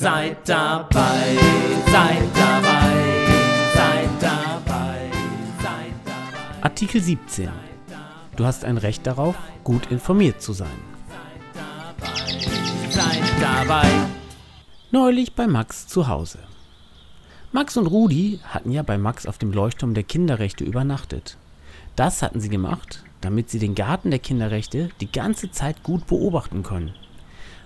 Seid dabei, seid dabei, seid dabei, seid dabei. Artikel 17. Du hast ein Recht darauf, gut informiert zu sein. Seid dabei. Neulich bei Max zu Hause. Max und Rudi hatten ja bei Max auf dem Leuchtturm der Kinderrechte übernachtet. Das hatten sie gemacht, damit sie den Garten der Kinderrechte die ganze Zeit gut beobachten können.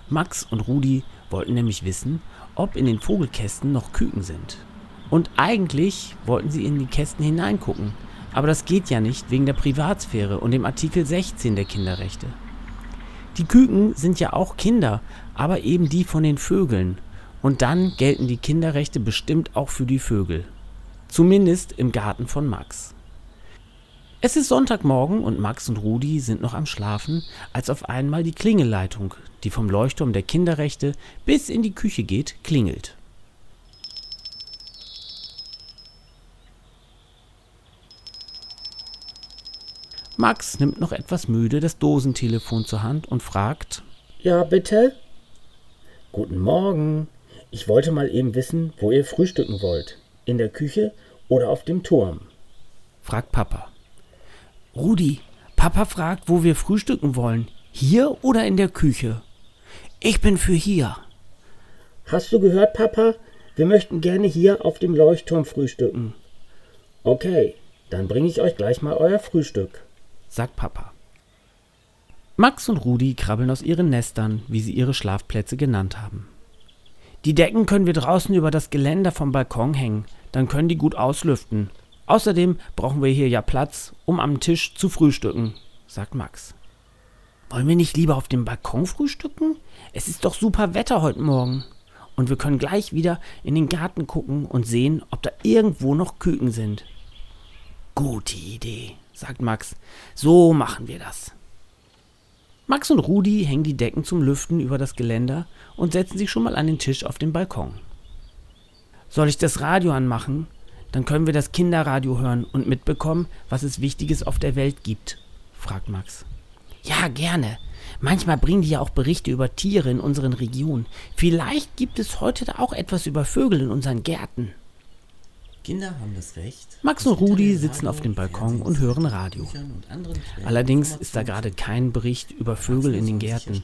Max und Rudi wollten nämlich wissen, ob in den Vogelkästen noch Küken sind. Und eigentlich wollten sie in die Kästen hineingucken, aber das geht ja nicht wegen der Privatsphäre und dem Artikel 16 der Kinderrechte. Die Küken sind ja auch Kinder, aber eben die von den Vögeln. Und dann gelten die Kinderrechte bestimmt auch für die Vögel. Zumindest im Garten von Max. Es ist Sonntagmorgen und Max und Rudi sind noch am Schlafen, als auf einmal die Klingelleitung, die vom Leuchtturm der Kinderrechte bis in die Küche geht, klingelt. Max nimmt noch etwas müde das Dosentelefon zur Hand und fragt: Ja, bitte? Guten Morgen. Ich wollte mal eben wissen, wo ihr frühstücken wollt. In der Küche oder auf dem Turm? fragt Papa. Rudi, Papa fragt, wo wir frühstücken wollen. Hier oder in der Küche? Ich bin für hier. Hast du gehört, Papa? Wir möchten gerne hier auf dem Leuchtturm frühstücken. Okay, dann bringe ich euch gleich mal euer Frühstück. sagt Papa. Max und Rudi krabbeln aus ihren Nestern, wie sie ihre Schlafplätze genannt haben. Die Decken können wir draußen über das Geländer vom Balkon hängen, dann können die gut auslüften. Außerdem brauchen wir hier ja Platz, um am Tisch zu frühstücken, sagt Max. Wollen wir nicht lieber auf dem Balkon frühstücken? Es ist doch super Wetter heute Morgen. Und wir können gleich wieder in den Garten gucken und sehen, ob da irgendwo noch Küken sind. Gute Idee, sagt Max. So machen wir das. Max und Rudi hängen die Decken zum Lüften über das Geländer und setzen sich schon mal an den Tisch auf dem Balkon. Soll ich das Radio anmachen? Dann können wir das Kinderradio hören und mitbekommen, was es Wichtiges auf der Welt gibt, fragt Max. Ja, gerne. Manchmal bringen die ja auch Berichte über Tiere in unseren Regionen. Vielleicht gibt es heute da auch etwas über Vögel in unseren Gärten. Kinder haben das Recht. Max und Rudi sitzen auf dem Balkon und hören Radio. Allerdings ist da gerade kein Bericht über Vögel in den Gärten.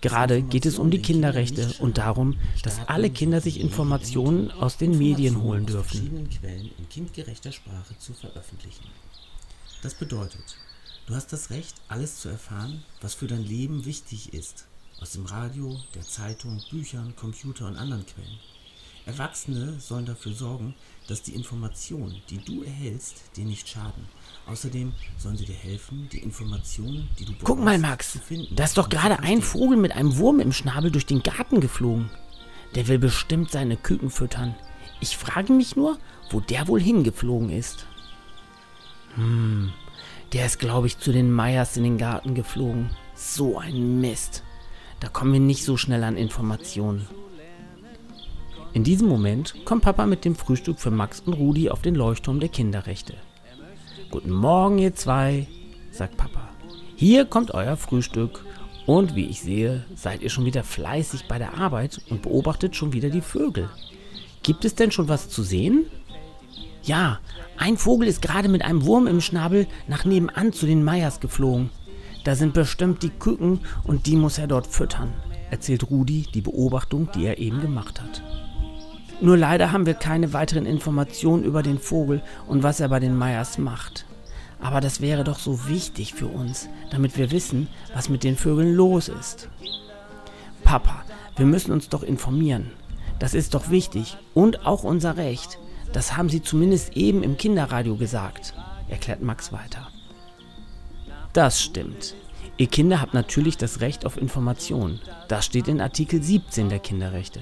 Gerade geht es um die Kinderrechte und darum, dass alle Kinder sich Informationen aus den Medien holen dürfen. verschiedenen Quellen in kindgerechter Sprache zu veröffentlichen. Das bedeutet, du hast das Recht, alles zu erfahren, was für dein Leben wichtig ist. Aus dem Radio, der Zeitung, Büchern, Computer und anderen Quellen. Erwachsene sollen dafür sorgen, dass die Informationen, die du erhältst, dir nicht schaden. Außerdem sollen sie dir helfen, die Informationen, die du Guck mal, brauchst, Max, da ist doch gerade ein. Vogel mit einem Wurm im Schnabel durch den Garten geflogen. Der will bestimmt seine Küken füttern. Ich frage mich nur, wo der wohl hingeflogen ist. Hm, der ist, glaube ich, zu den Meyers in den Garten geflogen. So ein Mist. Da kommen wir nicht so schnell an Informationen. In diesem Moment kommt Papa mit dem Frühstück für Max und Rudi auf den Leuchtturm der Kinderrechte. Guten Morgen, ihr zwei, sagt Papa. Hier kommt euer Frühstück. Und wie ich sehe, seid ihr schon wieder fleißig bei der Arbeit und beobachtet schon wieder die Vögel. Gibt es denn schon was zu sehen? Ja, ein Vogel ist gerade mit einem Wurm im Schnabel nach nebenan zu den Meyers geflogen. Da sind bestimmt die Küken und die muss er dort füttern, erzählt Rudi die Beobachtung, die er eben gemacht hat. Nur leider haben wir keine weiteren Informationen über den Vogel und was er bei den Meyers macht. Aber das wäre doch so wichtig für uns, damit wir wissen, was mit den Vögeln los ist. Papa, wir müssen uns doch informieren. Das ist doch wichtig und auch unser Recht. Das haben Sie zumindest eben im Kinderradio gesagt, erklärt Max weiter. Das stimmt. Ihr Kinder habt natürlich das Recht auf Information. Das steht in Artikel 17 der Kinderrechte.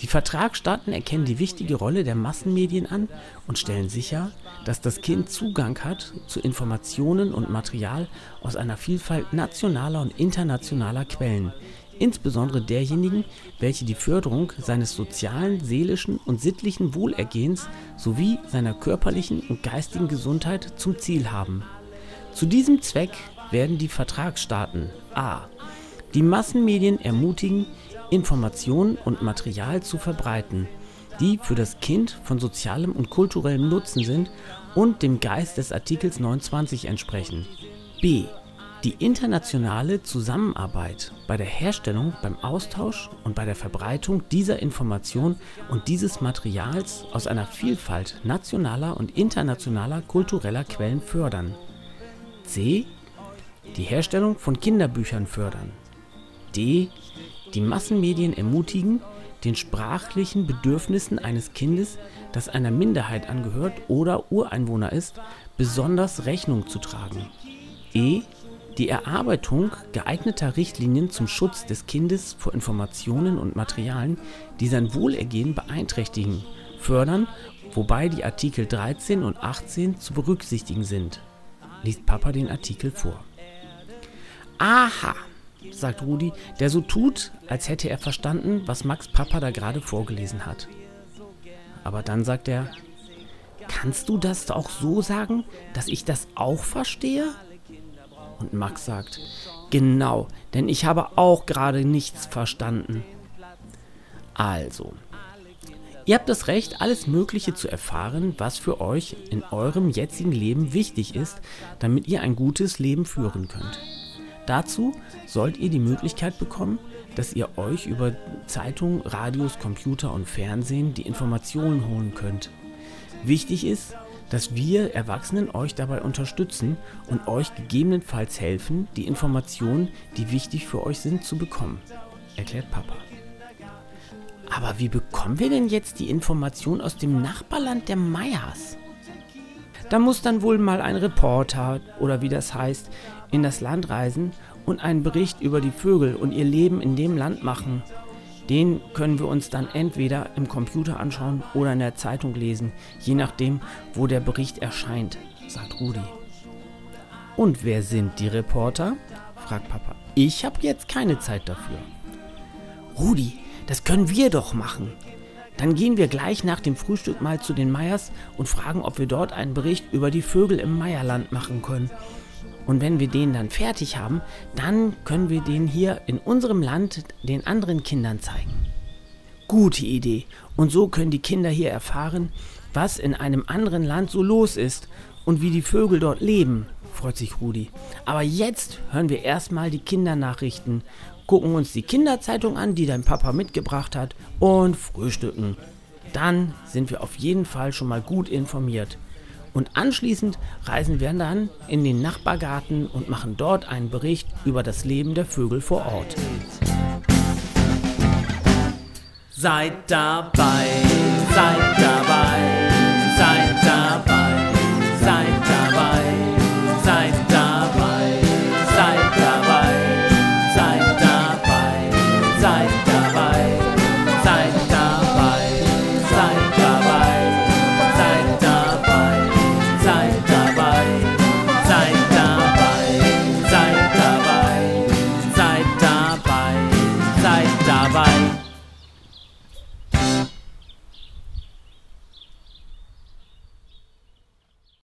Die Vertragsstaaten erkennen die wichtige Rolle der Massenmedien an und stellen sicher, dass das Kind Zugang hat zu Informationen und Material aus einer Vielfalt nationaler und internationaler Quellen, insbesondere derjenigen, welche die Förderung seines sozialen, seelischen und sittlichen Wohlergehens sowie seiner körperlichen und geistigen Gesundheit zum Ziel haben. Zu diesem Zweck werden die Vertragsstaaten a. die Massenmedien ermutigen, Informationen und Material zu verbreiten, die für das Kind von sozialem und kulturellem Nutzen sind und dem Geist des Artikels 29 entsprechen. b. Die internationale Zusammenarbeit bei der Herstellung, beim Austausch und bei der Verbreitung dieser Information und dieses Materials aus einer Vielfalt nationaler und internationaler kultureller Quellen fördern. c. Die Herstellung von Kinderbüchern fördern. d die Massenmedien ermutigen, den sprachlichen Bedürfnissen eines Kindes, das einer Minderheit angehört oder Ureinwohner ist, besonders Rechnung zu tragen. E. Die Erarbeitung geeigneter Richtlinien zum Schutz des Kindes vor Informationen und Materialien, die sein Wohlergehen beeinträchtigen, fördern, wobei die Artikel 13 und 18 zu berücksichtigen sind. Liest Papa den Artikel vor. Aha! Sagt Rudi, der so tut, als hätte er verstanden, was Max Papa da gerade vorgelesen hat. Aber dann sagt er, kannst du das auch so sagen, dass ich das auch verstehe? Und Max sagt, genau, denn ich habe auch gerade nichts verstanden. Also, ihr habt das Recht, alles Mögliche zu erfahren, was für euch in eurem jetzigen Leben wichtig ist, damit ihr ein gutes Leben führen könnt. Dazu sollt ihr die Möglichkeit bekommen, dass ihr euch über Zeitungen, Radios, Computer und Fernsehen die Informationen holen könnt. Wichtig ist, dass wir Erwachsenen euch dabei unterstützen und euch gegebenenfalls helfen, die Informationen, die wichtig für euch sind, zu bekommen, erklärt Papa. Aber wie bekommen wir denn jetzt die Information aus dem Nachbarland der Meyers? Da muss dann wohl mal ein Reporter oder wie das heißt, in das Land reisen und einen Bericht über die Vögel und ihr Leben in dem Land machen. Den können wir uns dann entweder im Computer anschauen oder in der Zeitung lesen, je nachdem, wo der Bericht erscheint, sagt Rudi. Und wer sind die Reporter? fragt Papa. Ich habe jetzt keine Zeit dafür. Rudi, das können wir doch machen. Dann gehen wir gleich nach dem Frühstück mal zu den Meyers und fragen, ob wir dort einen Bericht über die Vögel im Meierland machen können. Und wenn wir den dann fertig haben, dann können wir den hier in unserem Land den anderen Kindern zeigen. Gute Idee. Und so können die Kinder hier erfahren, was in einem anderen Land so los ist und wie die Vögel dort leben, freut sich Rudi. Aber jetzt hören wir erstmal die Kindernachrichten, gucken uns die Kinderzeitung an, die dein Papa mitgebracht hat und frühstücken. Dann sind wir auf jeden Fall schon mal gut informiert. Und anschließend reisen wir dann in den Nachbargarten und machen dort einen Bericht über das Leben der Vögel vor Ort. Seid dabei